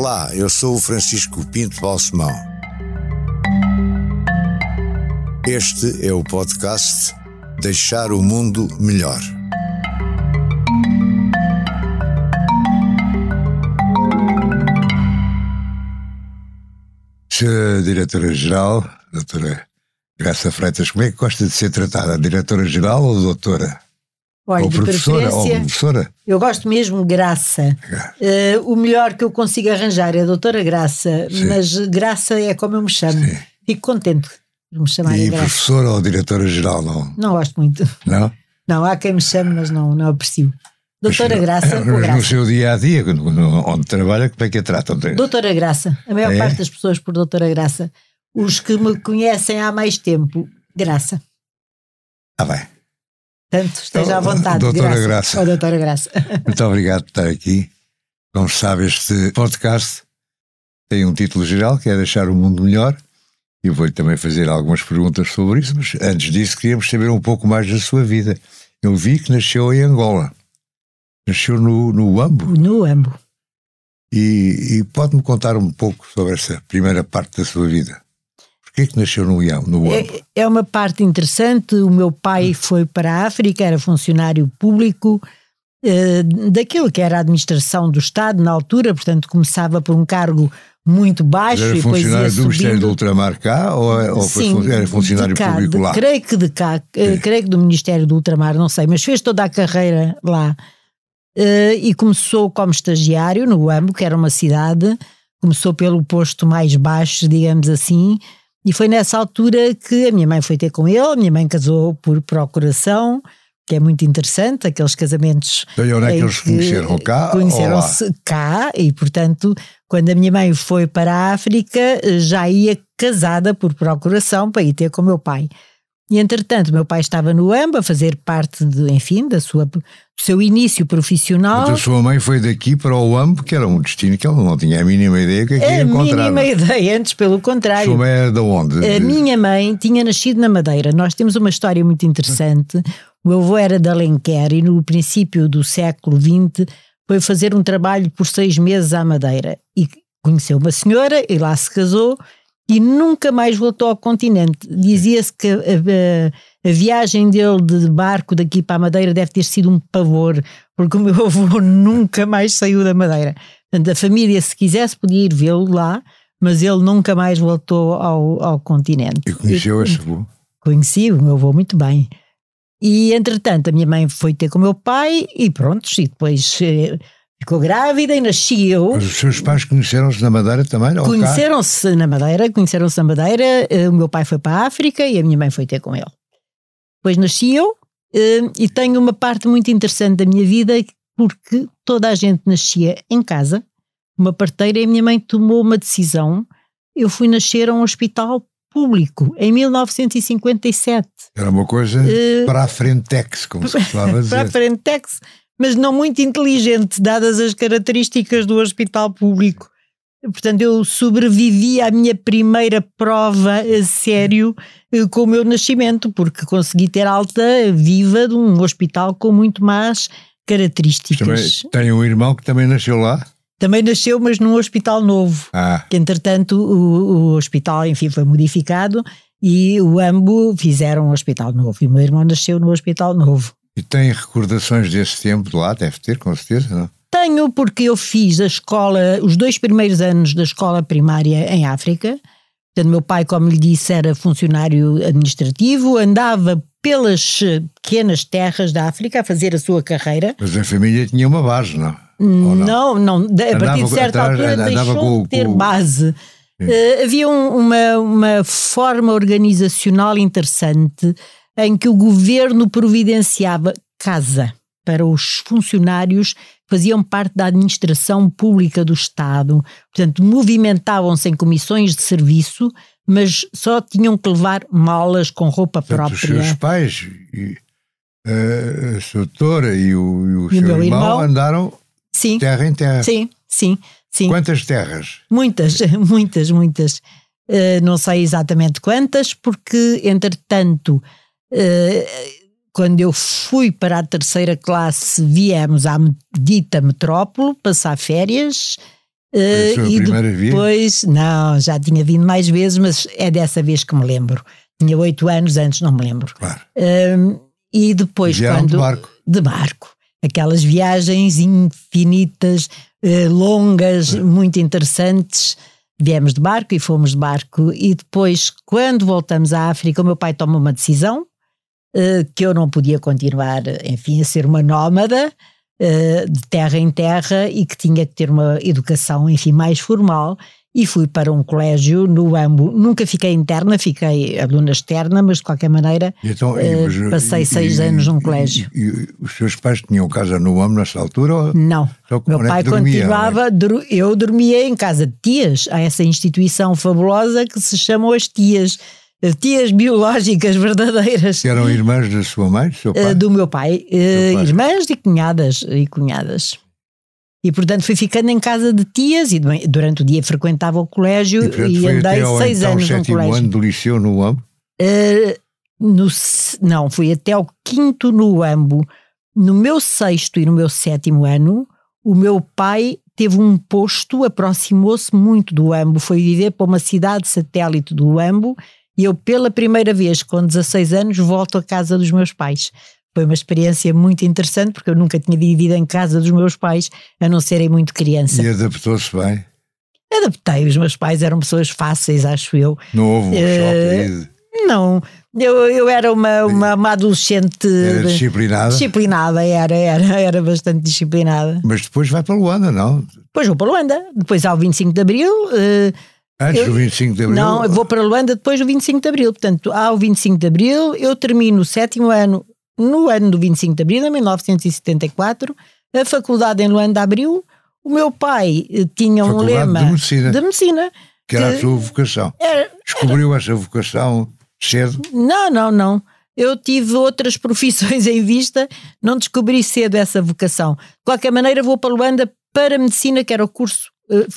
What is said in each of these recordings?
Olá, eu sou o Francisco Pinto Balsemão. Este é o podcast Deixar o Mundo Melhor. Senhora Diretora-Geral, Doutora Graça Freitas, como é que gosta de ser tratada? Diretora-Geral ou Doutora? Olha, ou de professora? Ou preferência, professora? eu gosto mesmo Graça. Eh, o melhor que eu consigo arranjar é a doutora Graça, Sim. mas Graça é como eu me chamo. Sim. Fico contente de me chamarem E Graça. professora ou Diretora-Geral, não? Não gosto muito. Não? Não, há quem me chame, mas não, não aprecio. Doutora Mas, Graça mas ou No Graça? seu dia a dia, onde trabalha, como é que a tratam? Doutora Graça. A maior É? parte das pessoas por Doutora Graça. Os que me conhecem há mais tempo, Graça. Ah, bem. Portanto, esteja à Então, vontade. doutora Graça. Ou doutora Graça. Muito obrigado por estar aqui. Como sabe, este podcast tem um título geral que é Deixar o Mundo Melhor. E eu vou-lhe também fazer algumas perguntas sobre isso, mas antes disso queríamos saber um pouco mais da sua vida. Eu vi que nasceu em Angola. Nasceu no, no Uambo. No Ambo. E, e pode-me contar um pouco sobre essa primeira parte da sua vida? Porquê que nasceu no Uambo? No? É, é uma parte interessante. O meu pai foi para a África, era funcionário público eh, daquilo que era a administração do Estado na altura, portanto começava por um cargo muito baixo era e depois ia funcionário do Ministério do. Ultramar cá ou, é- ou foi Sim, fun- era funcionário cá, público de- lá? Creio que de cá, eh, creio que do Ministério do Ultramar, não sei, mas fez toda a carreira lá. Eh, e começou como estagiário no Uambo, que era uma cidade, começou pelo posto mais baixo, digamos assim, e foi nessa altura que a minha mãe foi ter com ele, a minha mãe casou por procuração, que é muito interessante, aqueles casamentos Então, e onde é que eles conheceram cá? Conheceram-se cá e, portanto, quando a minha mãe foi para a África, já ia casada por procuração para ir ter com o meu pai. E, entretanto, meu pai estava no AMBA a fazer parte, de, enfim, da sua, seu início profissional. Então a sua mãe foi daqui para o Uambo, que era um destino que ela não tinha a mínima ideia que aqui ia a encontrar. mínima ideia, antes pelo A contrário. sua mãe era de onde? A minha mãe tinha nascido na Madeira. Nós temos uma história muito interessante. O meu avô era de Alenquer e no princípio do século XX foi fazer um trabalho por seis meses à Madeira. E conheceu uma senhora e lá se casou e nunca mais voltou ao continente. Dizia-se que a, a- viagem dele de barco daqui para a Madeira deve ter sido um pavor, porque o meu avô nunca mais saiu da Madeira. Portanto, a família, se quisesse, podia ir vê-lo lá, mas ele nunca mais voltou ao, ao continente. E conheceu esse avô. Conheci o meu avô muito bem. E, entretanto, a minha mãe foi ter com o meu pai e pronto, e depois eh, ficou grávida e nasci eu. Mas os seus pais conheceram-se na Madeira também? Conheceram-se na Madeira, conheceram-se na Madeira, eh, o meu pai foi para a África e a minha mãe foi ter com ele. Depois nasci eu eh, e tenho uma parte muito interessante da minha vida porque toda a gente nascia em casa, uma parteira, e a minha mãe tomou uma decisão. Eu fui nascer a um hospital público em 1957. Era uma coisa Eh, para a Frentex, como se costumava para a dizer. Frentex, mas não muito inteligente, dadas as características do hospital público. Portanto, eu sobrevivi à minha primeira prova a sério eh, com o meu nascimento, porque consegui ter alta viva de um hospital com muito mais Também características. tem um irmão que também nasceu lá? Também nasceu, mas num hospital novo Ah, que entretanto o, o hospital, enfim, foi modificado e o AMBO fizeram um hospital novo. E o meu irmão nasceu no hospital novo. e tem recordações desse tempo de lá? Deve ter, com certeza, não? Tenho porque eu fiz a escola, os dois primeiros anos da escola primária em África. Portanto, meu pai, como lhe disse, era funcionário administrativo, andava pelas pequenas terras da África a fazer a sua carreira. Mas a família tinha uma base, não? Não? Não, não, a Andava partir de certa atrás, altura deixou com- de ter com- base. Eh, havia um- uma, uma forma organizacional interessante em que o governo providenciava casa para os funcionários faziam parte da administração pública do Estado. Portanto, movimentavam-se em comissões de serviço, mas só tinham que levar malas com roupa Portanto, os própria. seus pais, e, eh, a sua doutora e o, e o E seu irmão, irmão? andaram Sim, terra em terra. sim, sim, sim. Quantas terras? Muitas, muitas, muitas. Eh, não sei exatamente quantas, porque, entretanto, eh, quando eu fui para a terceira classe, viemos à dita metrópole passar férias Foi a sua e primeira vez? depois, não, já tinha vindo mais vezes, mas é dessa vez que me lembro. Tinha oito anos, antes não me lembro. Claro. Hum, e depois, Vieram quando. de barco. de barco. Aquelas viagens infinitas, eh, longas, muito interessantes. Viemos de barco e fomos de barco. E depois, quando voltamos à África, o meu pai toma uma decisão eh, que eu não podia continuar, enfim, a ser uma nómada eh, de terra em terra e que tinha que ter uma educação, enfim, mais formal. E fui para um colégio no Ambo. Nunca fiquei interna, fiquei aluna externa, mas de qualquer maneira então, Eh, mas, passei e- seis e- anos num colégio. E, e os seus pais tinham casa no AMO nessa altura? Não. Meu é pai dormia, continuava, dur- eu dormia em casa de tias, há essa instituição fabulosa que se chamam as tias, eh, tias biológicas verdadeiras Que eram irmãs da sua mãe, do seu eh, pai? do meu pai, eh, pai. irmãs e cunhadas e cunhadas. E portanto fui ficando em casa de tias e du- durante o dia frequentava o colégio E, portanto, e, andei ao seis então, anos no colégio. ano do liceu no AMO? Uh, no não, fui até ao quinto no Ambo. No meu sexto e no meu sétimo ano, o meu pai teve um posto, aproximou-se muito do Ambo, foi viver para uma cidade satélite do Ambo e eu, pela primeira vez, com 16 anos, volto à casa dos meus pais. Foi uma experiência muito interessante porque eu nunca tinha vivido em casa dos meus pais, a não serem muito criança. E adaptou-se bem? Adaptei, os meus pais eram pessoas fáceis, acho eu. Não houve um Eh, choque? Não, eu, eu era uma, uma, uma adolescente Era disciplinada? disciplinada, era, era, era bastante disciplinada. Mas depois vai para Luanda, não? Depois vou para Luanda, depois ao 25 de Abril, eh, Antes Eu- do 25 de Abril? não, eu vou para Luanda depois do 25 de Abril, portanto ao 25 de Abril eu termino o sétimo ano, no ano do 25 de Abril, em 1974, a faculdade em Luanda abriu, o meu pai eh, tinha um Faculdade lema de Medicina, de medicina. que era a sua vocação. Era, Descobriu essa vocação cedo? Não, não, não. Eu tive outras profissões em vista, não descobri cedo essa vocação. De qualquer maneira, vou para Luanda para medicina, que era o curso,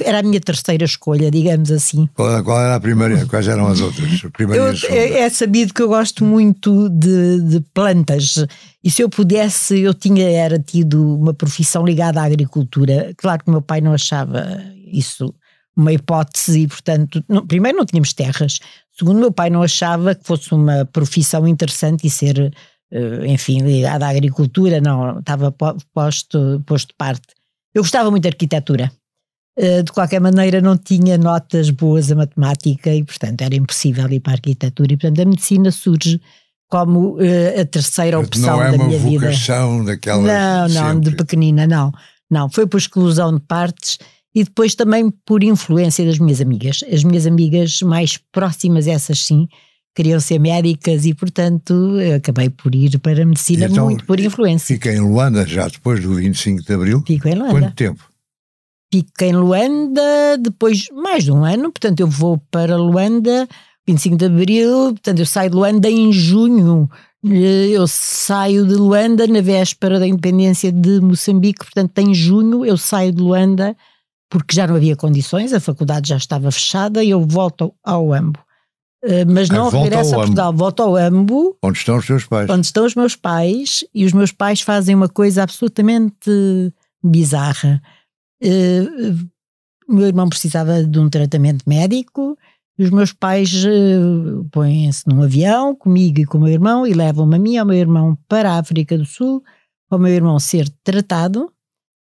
era a minha terceira escolha, digamos assim. Qual, qual era a primeira? Quais eram as outras? A primeira Eu- é, é sabido que eu gosto muito de, de plantas e se eu pudesse, eu tinha era tido uma profissão ligada à agricultura. Claro que meu pai não achava isso uma hipótese e, portanto, não- primeiro não tínhamos terras. Segundo, meu pai não achava que fosse uma profissão interessante e ser, eh, enfim, ligada à agricultura. Não, estava po- posto, posto de parte. Eu gostava muito de arquitetura. Uh, de qualquer maneira não tinha notas boas a matemática e portanto era impossível ir para a arquitetura e portanto a medicina surge como uh, a terceira Portanto, opção não é da uma minha vida. vocação daquela. Não, não, de sempre. pequenina não. Não, foi por exclusão de partes e depois também por influência das minhas amigas. As minhas amigas mais próximas, essas sim, queriam ser médicas e portanto acabei por ir para a medicina então, muito por influência. Fica em Luanda já depois do 25 de Abril. Fico em Luanda. Quanto tempo? Fico em Luanda depois mais de um ano, portanto eu vou para Luanda 25 de Abril, portanto eu saio de Luanda em junho. Eh, Eu saio de Luanda na véspera da independência de Moçambique, portanto em junho eu saio de Luanda porque já não havia condições, a faculdade já estava fechada e eu volto ao Ambo. Eh, Mas Ah, não volta regresso a Portugal, volto ao Ambo, Onde estão os seus pais? onde estão os meus pais, e os meus pais fazem uma coisa absolutamente bizarra. Eh, o meu irmão precisava de um tratamento médico, os meus pais eh, põem-se num avião comigo e com o meu irmão e levam-me a mim e ao meu irmão para a África do Sul, para o meu irmão ser tratado,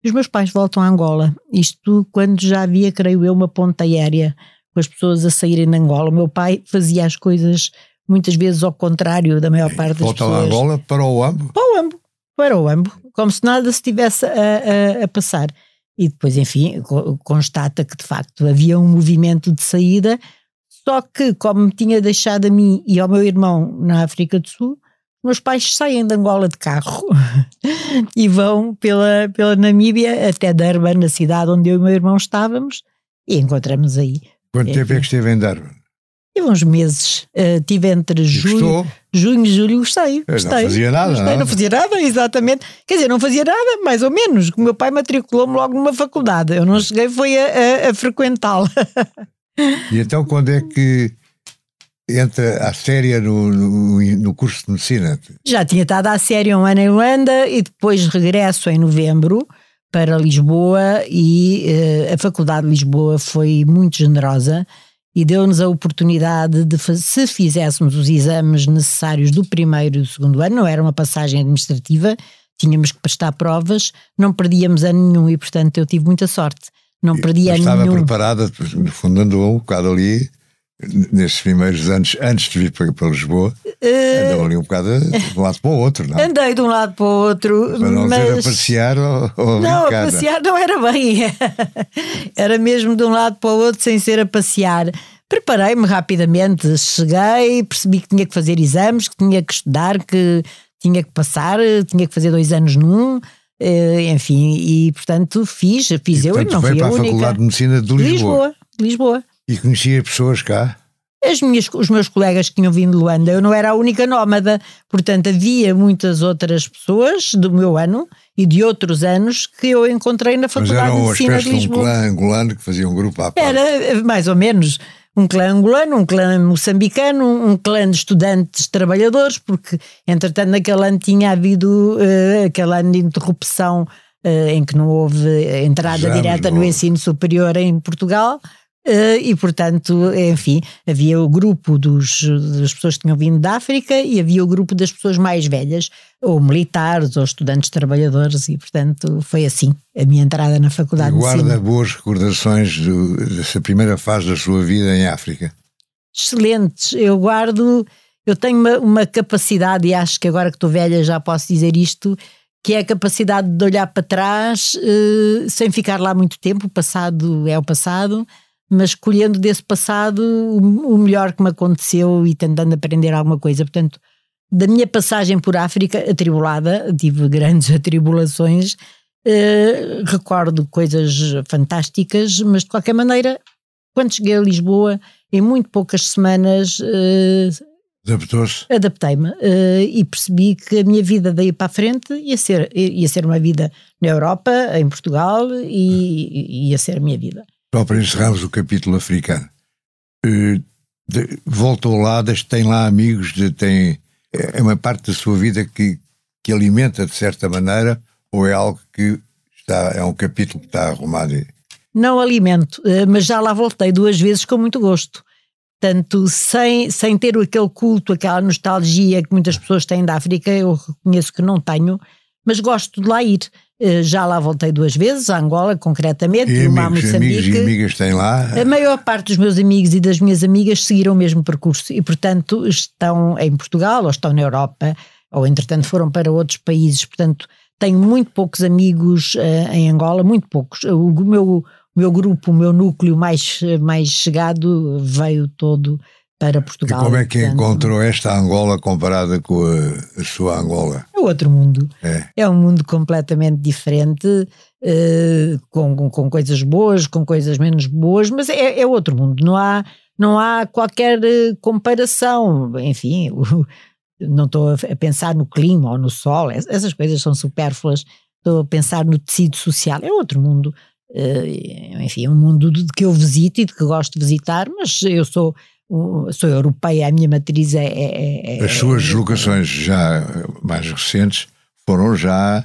os meus pais voltam a Angola. Isto quando já havia, creio eu, uma ponta aérea com as pessoas a saírem de Angola. O meu pai fazia as coisas muitas vezes ao contrário da maior parte das Volta a pessoas Angola para o AMBO. para o Ambo, para o Ambo, como se nada se estivesse a, a- a passar. E depois, enfim, co- constata que de facto havia um movimento de saída, só que, como me tinha deixado a mim e ao meu irmão na África do Sul, meus pais saem de Angola de carro e vão pela, pela Namíbia até Durban, na cidade onde eu e o meu irmão estávamos, e encontramos aí. Quanto É, tempo é que esteve em Darwin? Tive uns meses, eh, tive entre julho, junho e julho, gostei. Eu não gostei. fazia nada, Gostei, não? não fazia nada, exatamente. Quer dizer, não fazia nada, mais ou menos. O meu pai matriculou-me logo numa faculdade. Eu não cheguei, foi a, a- a frequentá-la. E então quando é que entra a séria no, no, no curso de medicina? Já tinha estado à série um ano em Luanda e depois regresso em novembro para Lisboa e uh, a Faculdade de Lisboa foi muito generosa e deu-nos a oportunidade de, se fizéssemos os exames necessários do primeiro e do segundo ano, não era uma passagem administrativa, tínhamos que prestar provas, não perdíamos a nenhum e, portanto, eu tive muita sorte. Não perdia estava nenhum. preparada, no fundo andou um bocado ali, nesses primeiros anos, antes de vir para, para Lisboa, uh, andou ali um bocado de um lado para o outro, não? Andei de um lado para o outro. Para não mas... dizer a passear ou, ou Não, a passear não era bem. era mesmo de um lado para o outro, sem ser a passear. Preparei-me rapidamente, cheguei, percebi que tinha que fazer exames, que tinha que estudar, que tinha que passar, tinha que fazer dois anos num, eh, enfim, e portanto fiz, fiz e, eu portanto, e não fui para a, a única. Faculdade de Medicina de Lisboa. Lisboa, Lisboa. E conhecia pessoas cá? As minhas, os meus colegas que tinham vindo de Luanda, eu não era a única nómada, portanto havia muitas outras pessoas do meu ano e de outros anos que eu encontrei na Faculdade de Medicina de Lisboa. Mas era um clã angolano que fazia um grupo à parte. Era, mais ou menos um clã angolano, um clã moçambicano, um clã de estudantes trabalhadores, porque entretanto naquele ano tinha havido uh, aquele ano de interrupção uh, em que não houve entrada Já, direta no ensino superior em Portugal. Uh, e portanto, enfim, havia o grupo dos, das pessoas que tinham vindo da África e havia o grupo das pessoas mais velhas, ou militares, ou estudantes trabalhadores, e portanto foi assim a minha entrada na faculdade. E guarda boas recordações do, dessa primeira fase da sua vida em África? Excelentes, eu guardo, eu tenho uma, uma capacidade, e acho que agora que estou velha já posso dizer isto, que é a capacidade de olhar para trás uh, sem ficar lá muito tempo, o passado é o passado mas escolhendo desse passado o, melhor que me aconteceu e tentando aprender alguma coisa. Portanto, da minha passagem por África, atribulada, tive grandes atribulações, eh, recordo coisas fantásticas, mas de qualquer maneira, quando cheguei a Lisboa, em muito poucas semanas. Eh, Adaptou-se? Adaptei-me eh, e percebi que a minha vida daí para a frente ia ser, ia ser uma vida na Europa, em Portugal, e ia ser a minha vida. Só para encerrarmos o capítulo africano. Uh, voltou lá, tem lá amigos, de, tem, é uma parte da sua vida que, que alimenta de certa maneira, ou é algo que está, é um capítulo que está arrumado? Não alimento, eh, mas já lá voltei duas vezes com muito gosto. Portanto, sem, sem ter aquele culto, aquela nostalgia que muitas pessoas têm da África, eu reconheço que não tenho, mas gosto de lá ir. Eh, já lá voltei duas vezes, a Angola concretamente, e uma amigos, amigos e amigas têm lá? A maior parte dos meus amigos e das minhas amigas seguiram o mesmo percurso e, portanto, estão em Portugal ou estão na Europa ou, entretanto, foram para outros países. Portanto, tenho muito poucos amigos uh, em Angola, muito poucos. O meu, o meu grupo, o meu núcleo mais, mais chegado veio todo para Portugal. E como é que portanto, encontrou esta Angola comparada com a, a, sua Angola? É outro mundo. É, é um mundo completamente diferente, uh, com, com coisas boas, com coisas menos boas, mas é, é outro mundo. Não há, não há qualquer eh, comparação. Enfim, não estou a pensar no clima ou no sol, essas coisas são supérfluas. Estou a pensar no tecido social. É outro mundo. Uh, enfim, é um mundo de que eu visito e de que gosto de visitar, mas eu sou sou europeia, a minha matriz é. é, é As suas deslocações já mais recentes foram já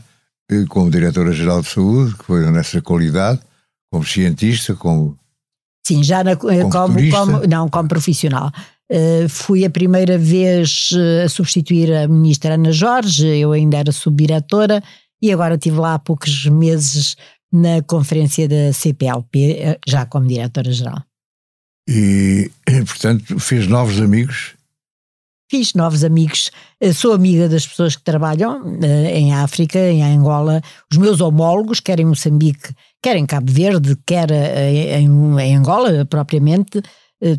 eh, como diretora-geral de saúde, que foi nessa qualidade, como cientista, como. Sim, já na, como, como, como, Não, como profissional. Uh, fui a primeira vez eh, a substituir a ministra Ana Jorge, eu ainda era subdiretora, e agora estive lá há poucos meses na conferência da CPLP, já como diretora-geral. E, portanto, fez novos amigos? Fiz novos amigos, eh, sou amiga das pessoas que trabalham eh, em África, em Angola, os meus homólogos, quer em Moçambique, quer em Cabo Verde, quer eh, em, Angola propriamente, eh,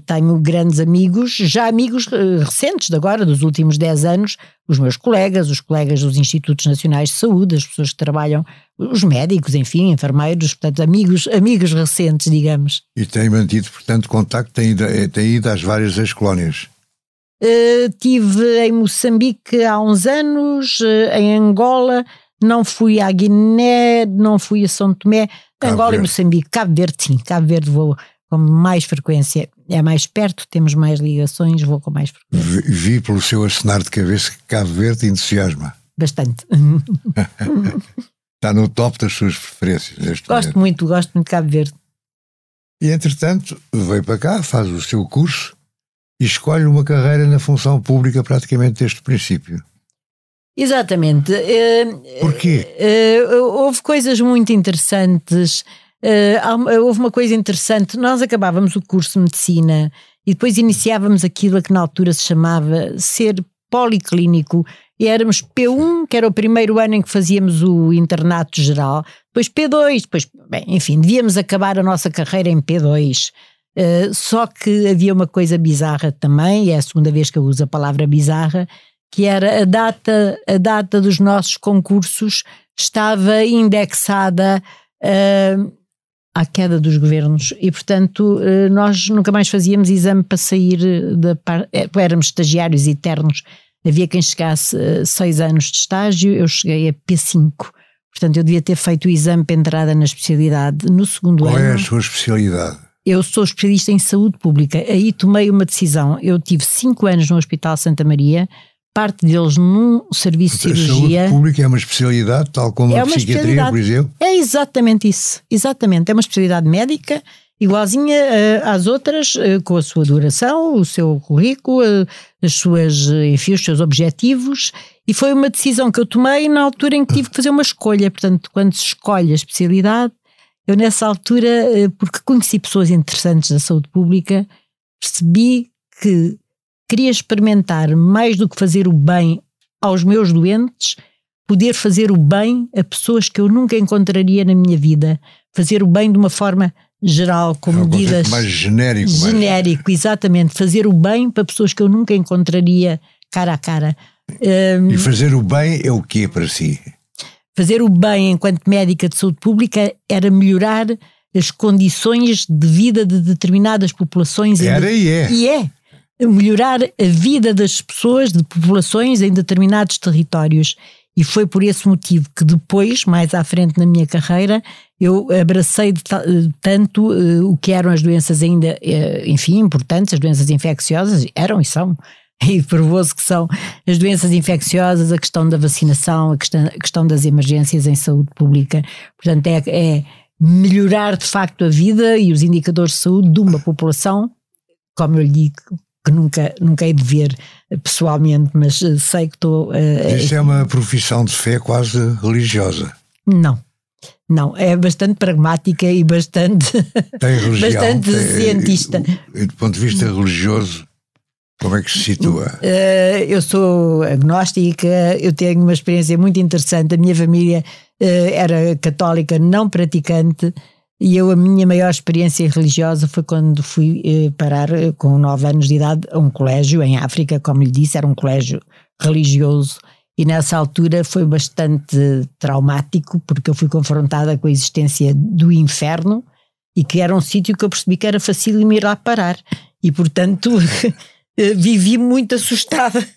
tenho grandes amigos, já amigos eh, recentes de agora, dos últimos 10 anos, os meus colegas, os colegas dos Institutos Nacionais de Saúde, as pessoas que trabalham, os médicos, enfim, enfermeiros, portanto, amigos, amigos recentes, digamos. E tem mantido, portanto, contacto, tem ido, eh, tem ido às várias ex-colónias? Uh, tive em Moçambique há uns anos, uh, em Angola, não fui à Guiné, não fui a São Tomé, Cabo Angola Verde. e Moçambique, Cabo Verde sim, Cabo Verde vou com mais frequência. É mais perto, temos mais ligações, vou com mais frequência. Vi, vi pelo seu acenar de cabeça que Cabo Verde entusiasma. Bastante. está no top das suas preferências. Neste gosto momento. muito, gosto muito de Cabo Verde. E entretanto, veio para cá, faz o seu curso e escolhe uma carreira na função pública praticamente desde o princípio. Exatamente. Uh, Porquê? Uh, houve coisas muito interessantes. Uh, houve uma coisa interessante. Nós acabávamos o curso de medicina e depois iniciávamos aquilo que na altura se chamava ser policlínico. E éramos P1, que era o primeiro ano em que fazíamos o internato geral, depois P2, depois, bem, enfim, devíamos acabar a nossa carreira em P2. Uh, só que havia uma coisa bizarra também, e é a segunda vez que eu uso a palavra bizarra, que era a data, a data dos nossos concursos estava indexada uh, à queda dos governos e, portanto, uh, nós nunca mais fazíamos exame para sair da parte. Eh, éramos estagiários eternos. Havia quem chegasse uh, seis anos de estágio, eu cheguei a P5. Portanto, eu devia ter feito o exame para entrada na especialidade no segundo Qual ano. Qual é a sua especialidade? Eu sou especialista em saúde pública. Aí tomei uma decisão. Eu tive cinco anos no Hospital Santa Maria, parte deles num serviço de cirurgia. A saúde pública é uma especialidade, tal como é a psiquiatria, por exemplo? É exatamente isso, exatamente. É uma especialidade médica, igualzinha uh, às outras, uh, com a sua duração, o seu currículo, uh, as suas, enfim, os seus objetivos, e foi uma decisão que eu tomei na altura em que tive que fazer uma escolha. Portanto, quando se escolhe a especialidade, eu nessa altura, porque conheci pessoas interessantes da saúde pública, percebi que queria experimentar mais do que fazer o bem aos meus doentes, poder fazer o bem a pessoas que eu nunca encontraria na minha vida, fazer o bem de uma forma geral, com é um medidas mais genérico, genérico, mais... exatamente, fazer o bem para pessoas que eu nunca encontraria cara a cara. Um, e fazer o bem é o quê para si? Fazer o bem enquanto médica de saúde pública era melhorar as condições de vida de determinadas populações. Era e é. E é melhorar a vida das pessoas, de populações em determinados territórios. E foi por esse motivo que depois, mais à frente na minha carreira, eu abracei tanto uh, o que eram as doenças ainda, uh, enfim, importantes, as doenças infecciosas, eram e são, e provou-se que são as doenças infecciosas, a questão da vacinação, a questão, a questão das emergências em saúde pública. Portanto, é, é melhorar de facto a vida e os indicadores de saúde de uma população, como eu lhe digo, que nunca, nunca hei de ver pessoalmente, mas eh, sei que estou. Uh, Isso é uma profissão de fé quase religiosa. Não. Não, é bastante pragmática e bastante, tem religião, bastante tem, cientista. Do ponto de vista religioso, como é que se situa? Uh, eu sou agnóstica, eu tenho uma experiência muito interessante. A minha família uh, era católica não praticante e eu, a minha maior experiência religiosa foi quando fui eh, parar eh, com 9 anos de idade a um colégio em África, como lhe disse, era um colégio religioso. E nessa altura foi bastante traumático, porque eu fui confrontada com a existência do inferno e que era um sítio que eu percebi que era fácil me ir lá parar. E, portanto, vivi muito assustada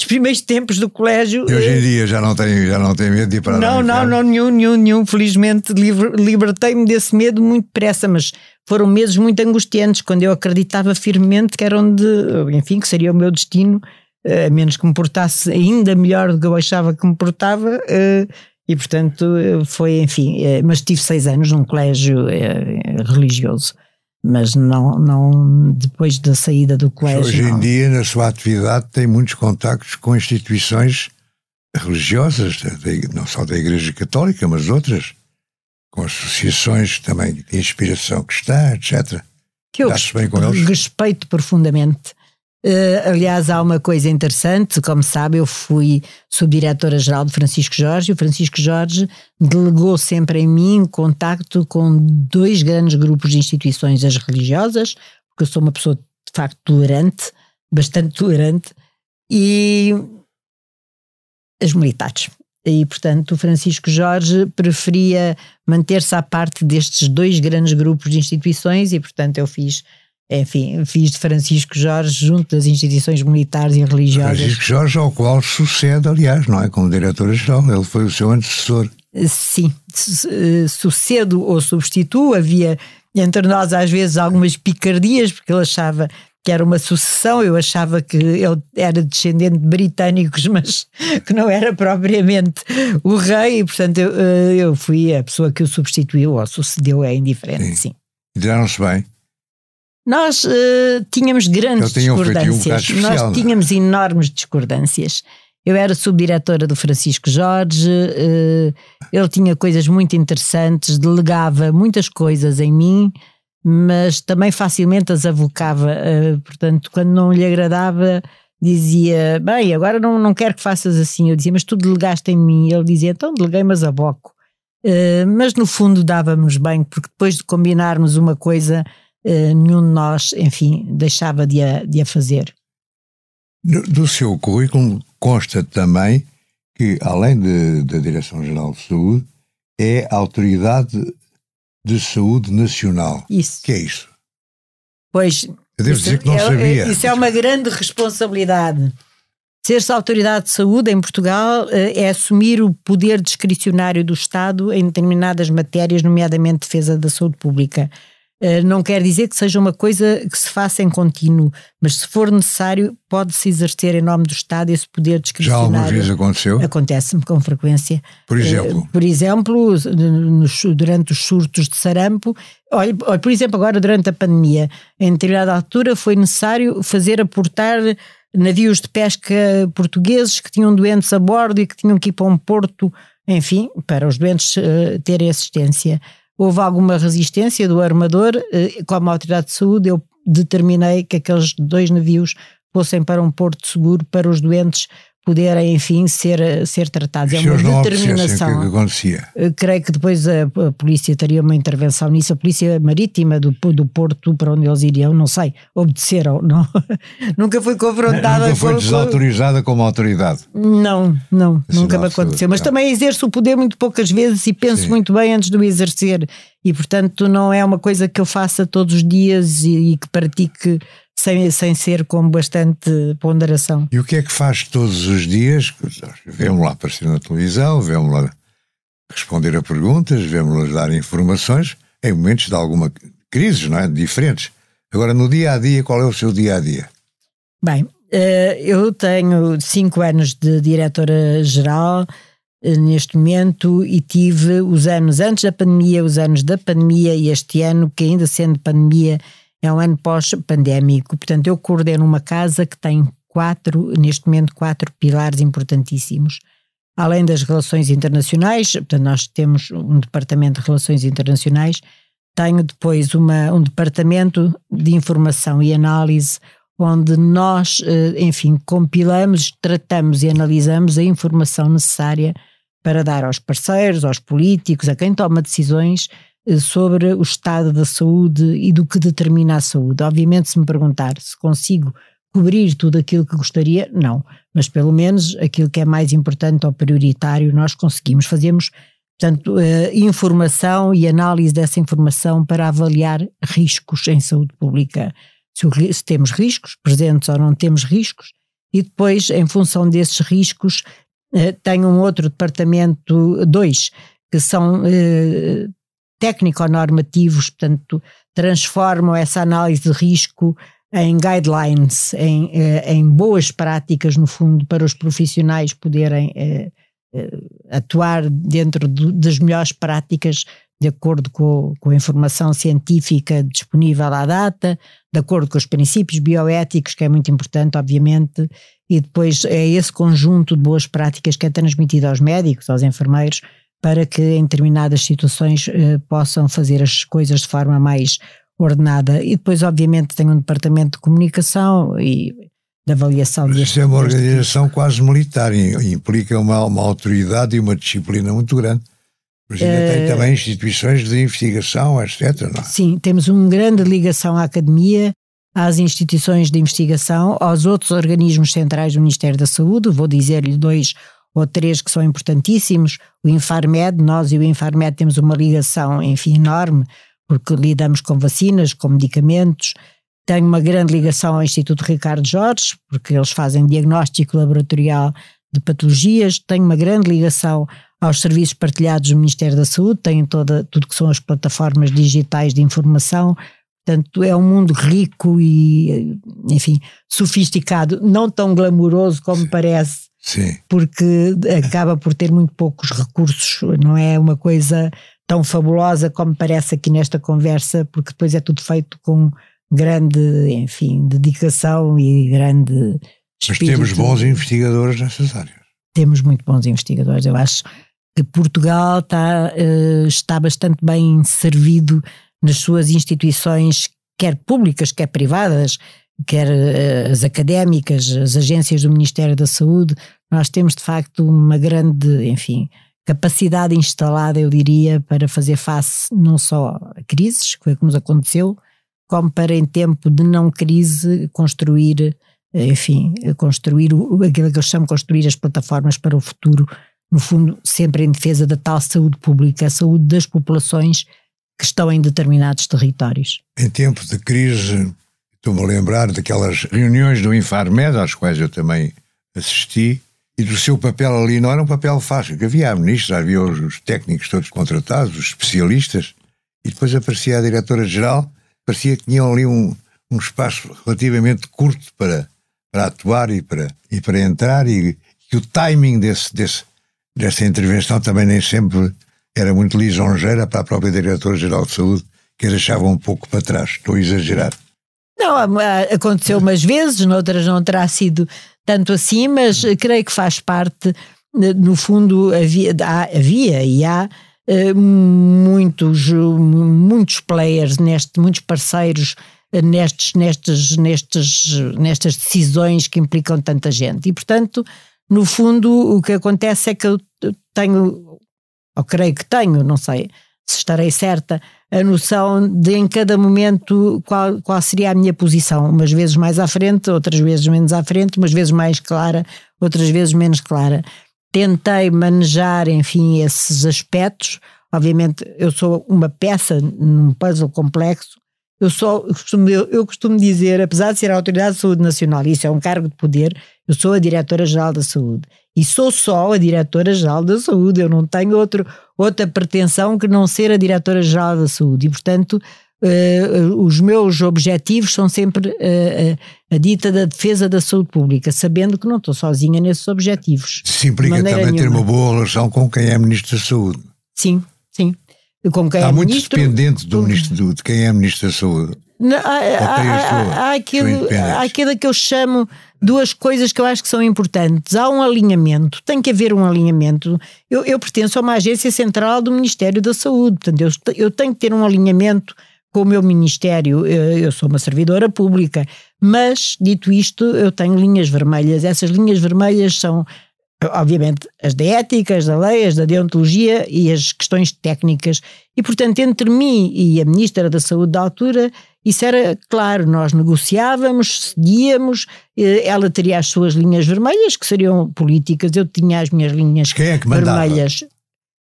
os primeiros tempos do colégio. E hoje em dia já não tenho, já não tenho medo de ir para Não, não, não, nenhum, nenhum, nenhum. Felizmente libertei-me desse medo muito depressa, mas foram meses muito angustiantes quando eu acreditava firmemente que era onde, enfim, que seria o meu destino, a menos que me portasse ainda melhor do que eu achava que me portava. E portanto foi, enfim, mas tive seis anos num colégio religioso mas não, não depois da saída do colégio. Hoje em não. dia, na sua atividade, tem muitos contactos com instituições religiosas, não só da Igreja Católica, mas outras, com associações também de inspiração cristã, etc. Que eu respeito profundamente. Uh, aliás, há uma coisa interessante, como sabe, eu fui subdiretora-geral de Francisco Jorge, e o Francisco Jorge delegou sempre em mim contacto com dois grandes grupos de instituições, as religiosas, porque eu sou uma pessoa de facto tolerante, bastante tolerante, e as militares. E, portanto, o Francisco Jorge preferia manter-se à parte destes dois grandes grupos de instituições e, portanto, eu fiz enfim, fiz de Francisco Jorge junto das instituições militares e religiosas. Francisco Jorge, ao qual sucede, aliás, não é? Como diretor-geral, ele foi o seu antecessor. Sim, sucedo ou substituo, havia entre nós às vezes algumas picardias, porque ele achava que era uma sucessão. Eu achava que ele era descendente de britânicos, mas que não era propriamente o rei, e portanto eu, eh, eu fui a pessoa que o substituiu ou sucedeu, é indiferente, sim. sim. E deram-se bem? Nós uh, tínhamos grandes discordâncias, um nós é? tínhamos enormes discordâncias. Eu era subdiretora do Francisco Jorge, uh, ele tinha coisas muito interessantes, delegava muitas coisas em mim, mas também facilmente as avocava. Uh, portanto, quando não lhe agradava, dizia: Bem, agora não, não quero que faças assim. Eu dizia: Mas tu delegaste em mim. Ele dizia: Então deleguei, mas aboco. Uh, mas no fundo dávamos bem, porque depois de combinarmos uma coisa, uh, nenhum de nós, enfim, deixava de a, de a fazer. Do seu currículo consta também que, além da Direção-Geral de Saúde, é a autoridade de saúde nacional. Isso. que é isso? Pois. Eu devo dizer que não é, sabia. Isso é uma grande responsabilidade. Ser-se autoridade de saúde em Portugal eh, é assumir o poder discricionário do Estado em determinadas matérias, nomeadamente defesa da saúde pública. Eh, não quer dizer que seja uma coisa que se faça em contínuo, mas se for necessário, pode-se exercer em nome do Estado esse poder discricionário. Já alguma vez aconteceu? Acontece-me com frequência. Por exemplo? Por exemplo, durante os surtos de sarampo, olha, por exemplo, agora durante a pandemia, em determinada altura foi necessário fazer aportar navios de pesca portugueses que tinham doentes a bordo e que tinham que ir para um porto, enfim, para os doentes uh, terem assistência houve alguma resistência do armador, eh, como autoridade de saúde, eu determinei que aqueles dois navios fossem para um porto seguro para os doentes poderem, enfim, ser, ser tratados. É uma determinação. O que, é acontecia? Eh, creio que depois a, a, polícia teria uma intervenção nisso, a polícia marítima do, do Porto para onde eles iriam, não sei, obedeceram, não, nunca fui confrontada Nunca foi com, desautorizada como autoridade? Não, não, Esse nunca me aconteceu, mas também exerço o poder muito poucas vezes e penso Sim. muito bem antes de o exercer e portanto não é uma coisa que eu faça todos os dias e, e que pratique sem, sem ser com bastante ponderação. E o que é que faz todos os dias? Vemos lá aparecer na televisão, vemos lá responder a perguntas, vemos lá dar informações em momentos de alguma crise, não é? Diferentes. Agora, no dia a dia, qual é o seu dia a dia? Bem, eh, eu tenho cinco anos de diretora-geral eh, neste momento e tive os anos antes da pandemia, os anos da pandemia e este ano, que ainda sendo pandemia, é um ano pós-pandémico, portanto eu coordeno uma casa que tem quatro, neste momento, quatro pilares importantíssimos. Além das relações internacionais, portanto nós temos um departamento de relações internacionais, tenho depois uma, um departamento de informação e análise, onde nós, eh, enfim, compilamos, tratamos e analisamos a informação necessária para dar aos parceiros, aos políticos, a quem toma decisões, sobre o estado da saúde e do que determina a saúde. Obviamente, se me perguntar se consigo cobrir tudo aquilo que gostaria, não, mas pelo menos aquilo que é mais importante ou prioritário nós conseguimos. Fazemos, portanto, uh, informação e análise dessa informação para avaliar riscos em saúde pública. Se, se temos riscos, presentes ou não temos riscos, e depois, em função desses riscos, uh, tenho um outro departamento, dois, que são uh, técnico-normativos, portanto, transformam essa análise de risco em guidelines, em, eh, em boas práticas, no fundo, para os profissionais poderem eh, eh, atuar dentro das melhores práticas de acordo com, com, a informação científica disponível à data, de acordo com os princípios bioéticos, que é muito importante, obviamente, e depois é esse conjunto de boas práticas que é transmitido aos médicos, aos enfermeiros, para que em determinadas situações eh, possam fazer as coisas de forma mais ordenada. E depois, obviamente, tem um departamento de comunicação e de avaliação. Mas isso é uma organização quase militar, implica uma, uma autoridade e uma disciplina muito grande. Mas ainda uh, tem também instituições de investigação, etc. Não? É? Sim, temos uma grande ligação à academia, às instituições de investigação, aos outros organismos centrais do Ministério da Saúde, vou dizer-lhe dois ou três que são importantíssimos. O Infarmed, nós e o Infarmed temos uma ligação, enfim, enorme, porque lidamos com vacinas, com medicamentos. Tenho uma grande ligação ao Instituto Ricardo Jorge, porque eles fazem diagnóstico laboratorial de patologias. Tenho uma grande ligação aos serviços partilhados do Ministério da Saúde, tenho toda, tudo que são as plataformas digitais de informação. Portanto, é um mundo rico e, enfim, sofisticado, não tão glamouroso como Sim. parece, Sim. porque acaba por ter muito poucos recursos, não é uma coisa tão fabulosa como parece aqui nesta conversa, porque depois é tudo feito com grande, enfim, dedicação e grande. Mas temos bons investigadores nessas áreas. Temos muito bons investigadores, eu acho que Portugal está, eh, está bastante bem servido nas suas instituições, quer públicas, quer privadas, quer uh, as académicas, as agências do Ministério da Saúde, nós temos de facto uma grande, enfim, capacidade instalada, eu diria, para fazer face não só a crises, que foi o que nos aconteceu, como para em tempo de não crise construir, enfim, construir aquilo que eu chamo construir as plataformas para o futuro, no fundo sempre em defesa da tal saúde pública, a saúde das populações que estão em determinados territórios. Em tempo de crise, estou-me a lembrar daquelas reuniões do Infarmed, às quais eu também assisti, e do seu papel ali não era um papel fácil, que havia a ministra, havia os técnicos todos contratados, os especialistas, e depois aparecia a diretora-geral, parecia que tinham ali um, um espaço relativamente curto para, para atuar e para, e para entrar, e que o timing desse, desse, dessa intervenção também nem sempre era muito lisonjeira para a própria Diretora-Geral de Saúde, que a deixava um pouco para trás. Estou a exagerar. Não, aconteceu umas vezes, noutras não terá sido tanto assim, mas creio que faz parte, no fundo, havia, havia e há eh, muitos, muitos players, neste, muitos parceiros nestes, nestes, nestes, nestas decisões que implicam tanta gente. E, portanto, no fundo, o que acontece é que eu tenho ou creio que tenho, não sei se estarei certa, a noção de em cada momento qual, qual seria a minha posição, umas vezes mais à frente, outras vezes menos à frente, umas vezes mais clara, outras vezes menos clara. Tentei manejar, enfim, esses aspectos. Obviamente, eu sou uma peça num puzzle complexo. Eu só eu costumo, eu costumo dizer, apesar de ser a Autoridade de Saúde Nacional, isso é um cargo de poder, eu sou a Diretora-Geral da Saúde e sou só a Diretora-Geral da Saúde, eu não tenho outro, outra pretensão que não ser a Diretora-Geral da Saúde e, portanto, uh, os meus objetivos são sempre uh, a dita da defesa da saúde pública, sabendo que não estou sozinha nesses objetivos. Isso implica também nenhuma. ter uma boa relação com quem é Ministro da Saúde. Sim, sim. Com quem Está é muito ministro, dependente do ministro, de quem é Ministro da Saúde. Não, há, há, há, aquilo, há aquilo que eu chamo duas coisas que eu acho que são importantes. Há um alinhamento, tem que haver um alinhamento. Eu, eu pertenço a uma agência central do Ministério da Saúde, portanto, eu, eu tenho que ter um alinhamento com o meu Ministério. Eu, eu sou uma servidora pública, mas, dito isto, eu tenho linhas vermelhas. Essas linhas vermelhas são obviamente, as da ética, as da lei, as da deontologia e as questões técnicas. E, portanto, entre mim e a Ministra da Saúde da altura, isso era claro, nós negociávamos, seguíamos, eh, ela teria as suas linhas vermelhas, que seriam políticas, eu tinha as minhas linhas Quem é que vermelhas.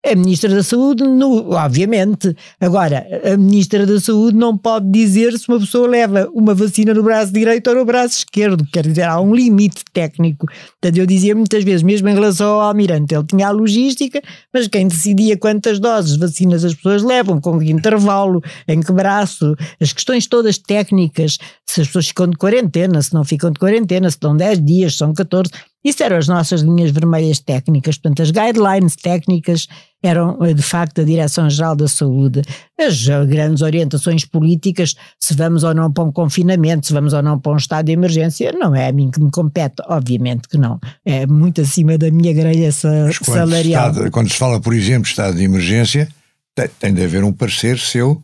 A Ministra da Saúde, no, obviamente. Agora, a Ministra da Saúde não pode dizer se uma pessoa leva uma vacina no braço direito ou no braço esquerdo, quer dizer, há um limite técnico. Portanto, eu dizia muitas vezes, mesmo em relação ao Almirante, ele tinha a logística, mas quem decidia quantas doses de vacinas as pessoas levam, com que intervalo, em que braço, as questões todas técnicas, se as pessoas ficam de quarentena, se não ficam de quarentena, se estão 10 dias, são 14, isso eram as nossas linhas vermelhas técnicas, portanto, as guidelines técnicas eram eh, de facto a Direção-Geral da Saúde. As eh, grandes orientações políticas, se vamos ou não para um confinamento, se vamos ou não para um estado de emergência, não é a mim que me compete, obviamente que não. É muito acima da minha grelha salarial. Se está, quando se fala, por exemplo, estado de emergência, tem, tem de haver um parecer seu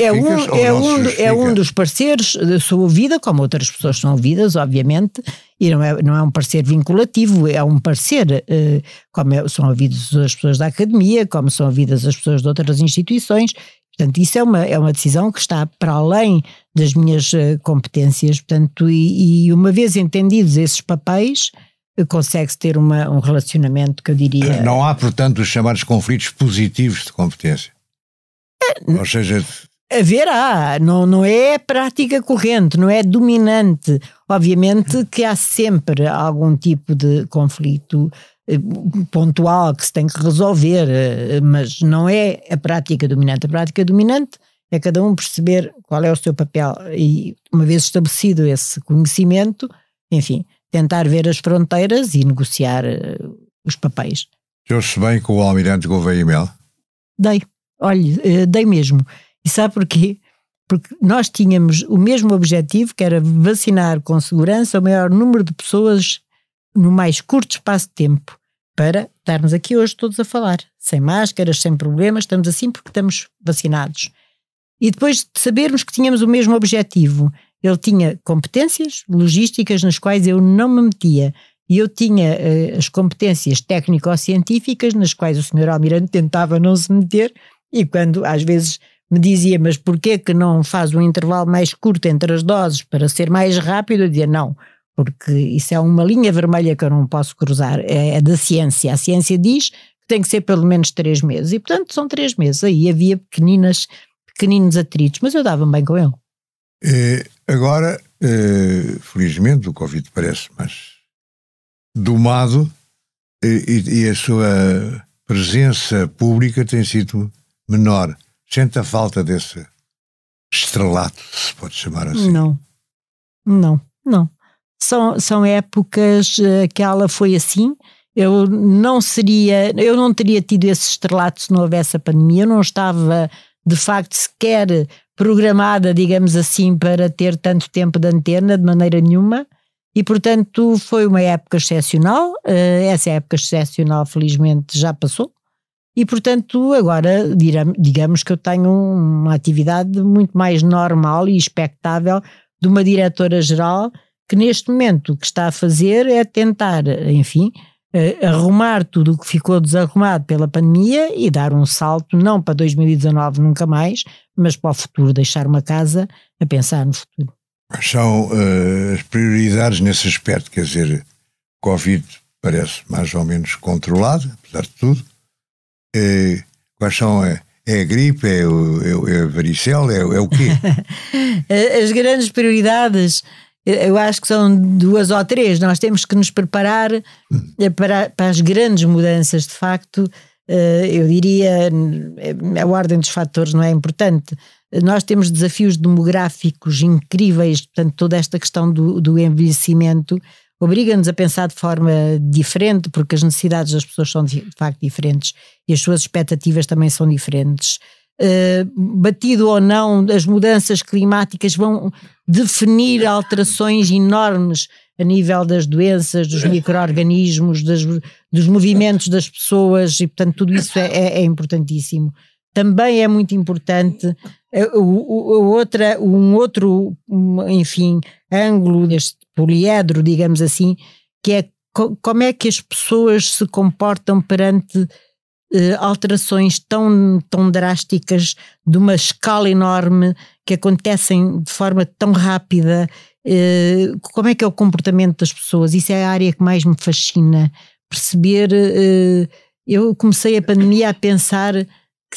É um, é, um, é um dos parceiros da sua ouvida, como outras pessoas são ouvidas, obviamente, e não é, não é um parecer vinculativo, é um parecer, eh, como é, são ouvidas as pessoas da academia, como são ouvidas as pessoas de outras instituições. Portanto, isso é uma, é uma decisão que está para além das minhas eh, competências. Portanto, e, e uma vez entendidos esses papéis, eh, consegue-se ter uma, um relacionamento que eu diria. Não há, portanto, os chamados conflitos positivos de competência. Ou seja, Haverá, não, não é prática corrente, não é dominante. Obviamente que há sempre algum tipo de conflito eh, pontual que se tem que resolver, eh, mas não é a prática dominante. A prática dominante é cada um perceber qual é o seu papel e, uma vez estabelecido esse conhecimento, enfim, tentar ver as fronteiras e negociar uh, os papéis. Deu-se bem com o Almirante Gouveia e Mel? Dei, olha, uh, dei mesmo. E sabe porquê? Porque nós tínhamos o mesmo objetivo, que era vacinar com segurança o maior número de pessoas no mais curto espaço de tempo, para estarmos aqui hoje todos a falar, sem máscaras, sem problemas, estamos assim porque estamos vacinados. E depois de sabermos que tínhamos o mesmo objetivo, ele tinha competências logísticas nas quais eu não me metia. E eu tinha uh, as competências técnico-científicas nas quais o senhor Almirante tentava não se meter e quando às vezes me dizia, mas porquê que não faz um intervalo mais curto entre as doses para ser mais rápido? Eu dizia, não, porque isso é uma linha vermelha que eu não posso cruzar, é, é da ciência. A ciência diz que tem que ser pelo menos três meses, e portanto são três meses. Aí havia pequeninas, pequeninos atritos, mas eu dava bem com ele. É, agora, é, felizmente, o Covid parece mais domado e, e, a sua presença pública tem sido menor. Sente a falta desse estrelato, se pode chamar assim? Não, não, não. São, são épocas, eh, aquela foi assim, eu não seria, eu não teria tido esse estrelato se não houvesse a pandemia, eu não estava de facto sequer programada, digamos assim, para ter tanto tempo de antena de maneira nenhuma. E, portanto, foi uma época excepcional. Eh, essa época excepcional, felizmente, já passou. E, portanto, agora, digamos que eu tenho uma atividade muito mais normal e expectável de uma diretora-geral que, neste momento, o que está a fazer é tentar, enfim, uh, arrumar tudo o que ficou desarrumado pela pandemia e dar um salto, não para 2019 nunca mais, mas para o futuro, deixar uma casa a pensar no futuro. São uh, as prioridades nesse aspecto? Quer dizer, Covid parece mais ou menos controlado, apesar de tudo. Uh, quais são a, é a gripe, é, o, é, é a varicela, é, é o quê? As grandes prioridades eu acho que são duas ou três. Nós temos que nos preparar eh, para, para as grandes mudanças, de facto. Eh, eu diria, eh, a ordem dos fatores não é importante. Nós temos desafios demográficos incríveis, portanto, toda esta questão do, do envelhecimento obriga-nos a pensar de forma diferente, porque as necessidades das pessoas são de facto diferentes e as suas expectativas também são diferentes. Uh, batido ou não, as mudanças climáticas vão definir alterações enormes a nível das doenças, dos micro-organismos, dos movimentos das pessoas e, portanto, tudo isso é, é, é importantíssimo. Também é muito importante uh, o, o, outra, um outro, enfim, ângulo deste poliedro, digamos assim, que é co como é que as pessoas se comportam perante uh, alterações tão, tão drásticas, de uma escala enorme, que acontecem de forma tão rápida. Uh, como é que é o comportamento das pessoas? Isso é a área que mais me fascina. Perceber. Uh, eu comecei a pandemia a pensar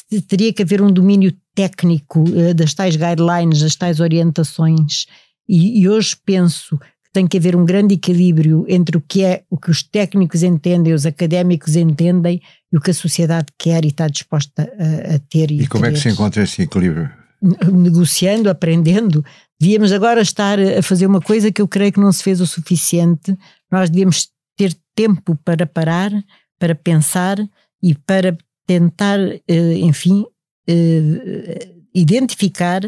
que teria que haver um domínio técnico das tais guidelines, das tais orientações. E, e hoje penso tem que haver um grande equilíbrio entre o que é o que os técnicos entendem, os académicos entendem e o que a sociedade quer e está disposta a, a ter. E, e como é que se encontra esse equilíbrio? Negociando, aprendendo. Devíamos agora estar a fazer uma coisa que eu creio que não se fez o suficiente. Nós devíamos ter tempo para parar, para pensar e para tentar, eh, enfim, eh, identificar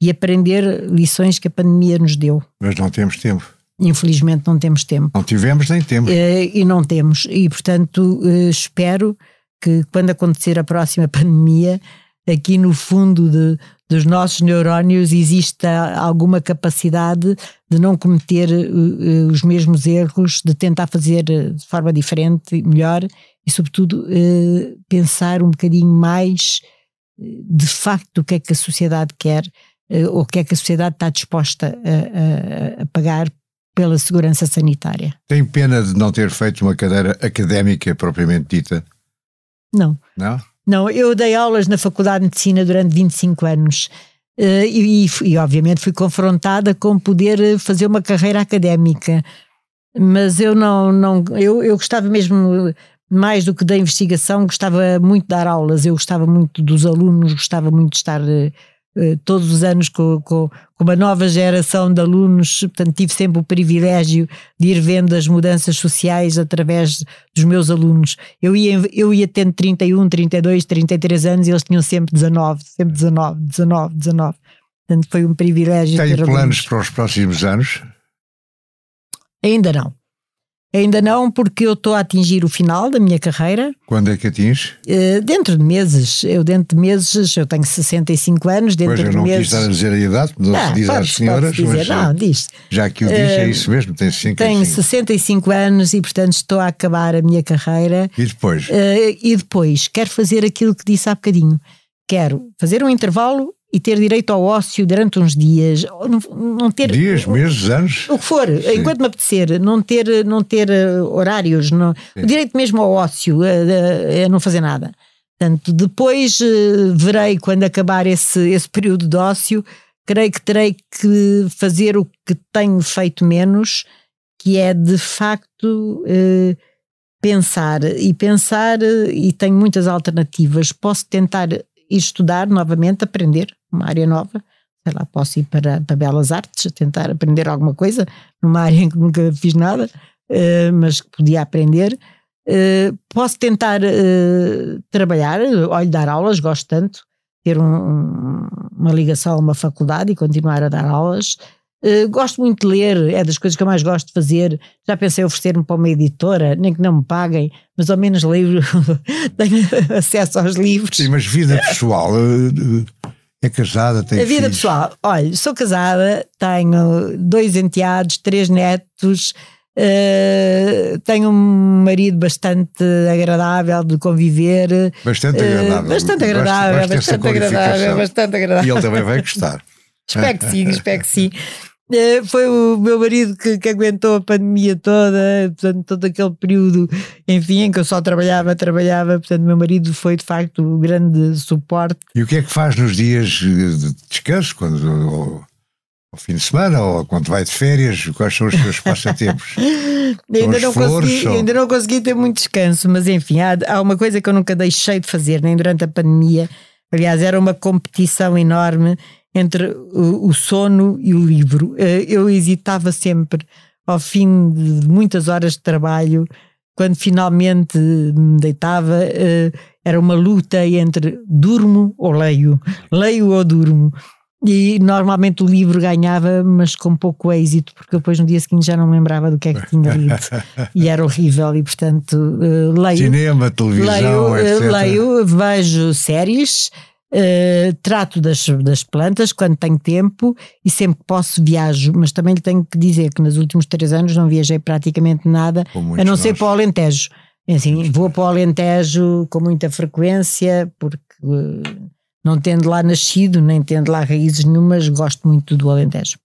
e aprender lições que a pandemia nos deu. Mas não temos tempo. Infelizmente não temos tempo. Não tivemos nem temos. Uh, e não temos. E, portanto, uh, espero que quando acontecer a próxima pandemia, aqui no fundo de, dos nossos neurónios exista alguma capacidade de não cometer uh, os mesmos erros, de tentar fazer de forma diferente, melhor e, sobretudo, pensar um bocadinho mais de facto o que é que a sociedade quer ou o que é que a sociedade está disposta a, a, a pagar pela segurança sanitária. Tem pena de não ter feito uma cadeira académica propriamente dita? Não. Não? Não, eu dei aulas na Faculdade de Medicina durante 25 anos. Uh, e, e, obviamente fui confrontada com poder eh, fazer uma carreira académica, mas eu não, não eu, eu gostava mesmo mais do que da investigação, gostava muito de dar aulas, eu gostava muito dos alunos, gostava muito de estar eh, todos os anos com, com, com, uma nova geração de alunos, portanto tive sempre o privilégio de ir vendo as mudanças sociais através dos meus alunos. Eu ia, eu ia tendo 31, 32, 33 anos e eles tinham sempre 19, sempre 19, 19, 19. Portanto foi um privilégio. Tem planos alunos. para os próximos anos? Ainda não. Ainda não, porque eu estou a atingir o final da minha carreira. Quando é que atinges? Uh, dentro de meses. Eu, dentro de meses, eu tenho 65 anos. Dentro pois eu de não meses... quis estar a dizer a idade, não, não se diz às senhoras. Dizer, mas, não, diz. Já que o diz, é isso mesmo, tem 65. Tenho 65 anos e, portanto, estou a acabar a minha carreira. E depois? Uh, e depois, quero fazer aquilo que disse há bocadinho. Quero fazer um intervalo e ter direito ao ócio durante uns dias, não, ter dias, meses, anos, o que for, Sim. enquanto me apetecer, não ter, não ter uh, horários, não, o direito mesmo ao ócio, a, a, a não fazer nada. Portanto, depois verei quando acabar esse, esse período de ócio, creio que terei que fazer o que tenho feito menos, que é de facto pensar e pensar e tenho muitas alternativas. Posso tentar ir estudar novamente, aprender, uma área nova, sei lá, posso ir para, para Belas Artes, tentar aprender alguma coisa, numa área em que nunca fiz nada, uh, mas que podia aprender. Uh, posso tentar uh, trabalhar, olho, dar aulas, gosto tanto, ter um, uma ligação a uma faculdade e continuar a dar aulas. Uh, gosto muito de ler, é das coisas que eu mais gosto de fazer. Já pensei oferecer-me para uma editora, nem que não me paguem, mas ao menos leio, tenho acesso aos livros. Sim, mas vida pessoal, é casada, tem A vida filhos. pessoal, olha, sou casada, tenho dois enteados, três netos, uh, tenho um marido bastante agradável de conviver. Bastante uh, agradável. Bastante agradável, gosto, gosto bastante agradável, bastante agradável. E ele também vai gostar. espero que sim, espero que sim. Eh, foi o meu marido que, que, aguentou a pandemia toda, portanto, todo aquele período, enfim, em que eu só trabalhava, trabalhava, portanto, meu marido foi de facto o grande suporte. E o que é que faz nos dias de descanso, quando, ao, ao fim de semana, ou quando vai de férias, quais são os seus passatempos? ainda, não consegui, ou... ainda não consegui ter muito descanso, mas enfim, há, há uma coisa que eu nunca deixei de fazer, nem durante a pandemia, aliás, era uma competição enorme entre o, o sono e o livro. Eh, eu hesitava sempre, ao fim de muitas horas de trabalho, quando finalmente me deitava, eh, era uma luta entre durmo ou leio, leio ou durmo. E normalmente o livro ganhava, mas com pouco êxito, porque depois no dia seguinte já não me lembrava do que é que tinha lido. e era horrível, e portanto uh, leio. Cinema, televisão, leio, etc. leio, vejo séries, Uh, trato das, das plantas quando tenho tempo e sempre que posso viajo, mas também lhe tenho que dizer que nos últimos três anos não viajei praticamente nada, a não ser para o Alentejo. É assim, vou para o Alentejo com muita frequência, porque uh, não tendo lá nascido, nem tendo lá raízes nenhumas, gosto muito do Alentejo.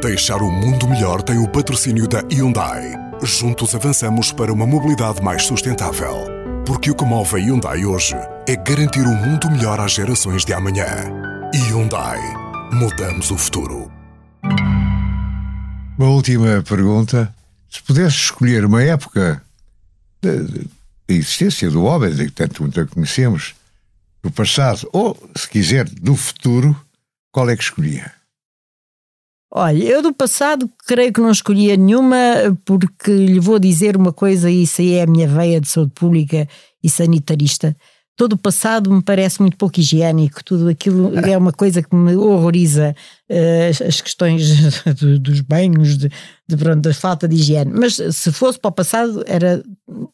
Deixar o mundo melhor tem o patrocínio da Hyundai. Juntos avançamos para uma mobilidade mais sustentável. Porque o que move a Hyundai hoje é garantir um mundo melhor às gerações de amanhã. Hyundai. Mudamos o futuro. Uma última pergunta. Se pudesse escolher uma época da existência do homem, de que tanto muito a conhecemos, do passado, ou, se quiser, do futuro, qual é que escolhia? Olha, eu do passado creio que não escolhia nenhuma, porque lhe vou dizer uma coisa, e isso aí é a minha veia de saúde pública e sanitarista. Todo o passado me parece muito pouco higiênico, tudo aquilo é uma coisa que me horroriza, uh, as questões dos banhos, de, de, pronto, da falta de higiene. Mas se fosse para o passado, era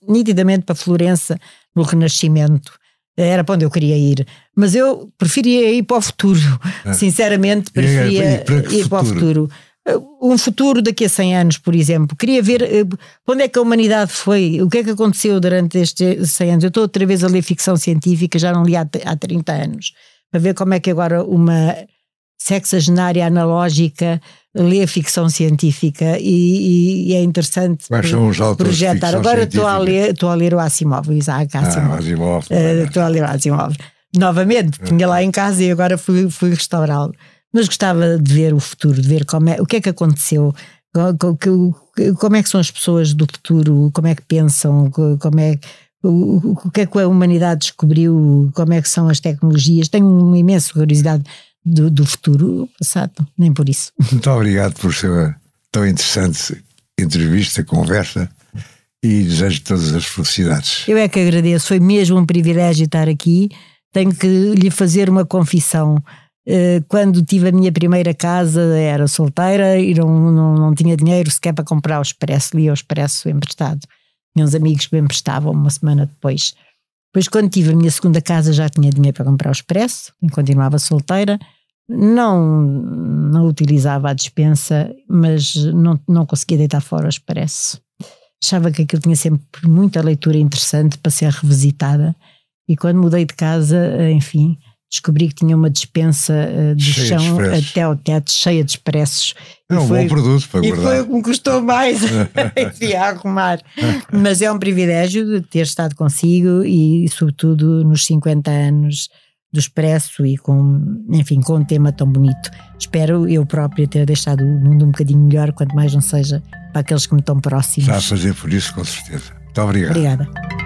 nitidamente para Florença, no Renascimento era para onde eu queria ir. Mas eu preferia ir para o futuro. É. Sinceramente, preferia é, para ir futuro? para o futuro. Um futuro daqui a 100 anos, por exemplo. Queria ver eh, onde é que a humanidade foi, o que é que aconteceu durante estes 100 anos. Eu estou outra vez a ler ficção científica, já não li há, há 30 anos, para ver como é que agora uma sexagenária analógica lê ficção científica e, e é interessante Quais são os projetar. Agora estou a, ler, estou a ler o Asimov, o Isaac Asimov. Ah, Asimov. Uh, estou a ler o Asimov. Novamente, tinha lá em casa e agora fui, fui restaurá-lo. Mas gostava de ver o futuro, de ver como é, o que é que aconteceu, como é que são as pessoas do futuro, como é que pensam, como é o, o que é que a humanidade descobriu, como é que são as tecnologias. Tenho uma imensa curiosidade do, do futuro passado, nem por isso. Muito obrigado por ser tão interessante entrevista, conversa e desejo todas as felicidades. Eu é que agradeço, foi mesmo um privilégio estar aqui. Tenho que lhe fazer uma confissão. Eh, quando tive a minha primeira casa, era solteira e não, não, não tinha dinheiro sequer para comprar o expresso, lia o expresso emprestado. Tinha uns amigos que me emprestavam uma semana depois. Depois, quando tive a minha segunda casa, já tinha dinheiro para comprar o expresso e continuava solteira. Não, não utilizava a dispensa, mas não, não conseguia deitar fora o expresso. Achava que aquilo tinha sempre muita leitura interessante para ser revisitada. E quando mudei de casa, enfim, descobri que tinha uma dispensa uh, de cheia chão até ao teto cheia de expressos. É um foi, bom produto para e guardar. E foi o que me custou mais enfim, a arrumar. Mas é um privilégio de ter estado consigo e, sobretudo, nos 50 anos do Expresso e com, enfim, com um tema tão bonito. Espero eu própria ter deixado o mundo um bocadinho melhor, quanto mais não seja para aqueles que me estão próximos. Está a fazer por isso, com certeza. Muito obrigado. Obrigada.